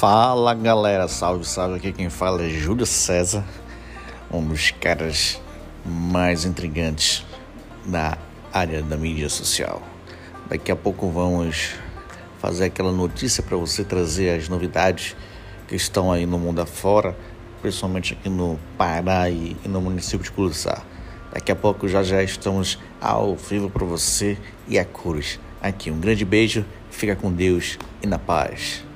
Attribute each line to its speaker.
Speaker 1: Fala galera, salve, salve. Aqui quem fala é Júlio César, um dos caras mais intrigantes na área da mídia social. Daqui a pouco vamos fazer aquela notícia para você trazer as novidades que estão aí no mundo afora, principalmente aqui no Pará e no município de Curuçá. Daqui a pouco já já estamos ao vivo para você e a cores. Aqui um grande beijo, fica com Deus e na paz.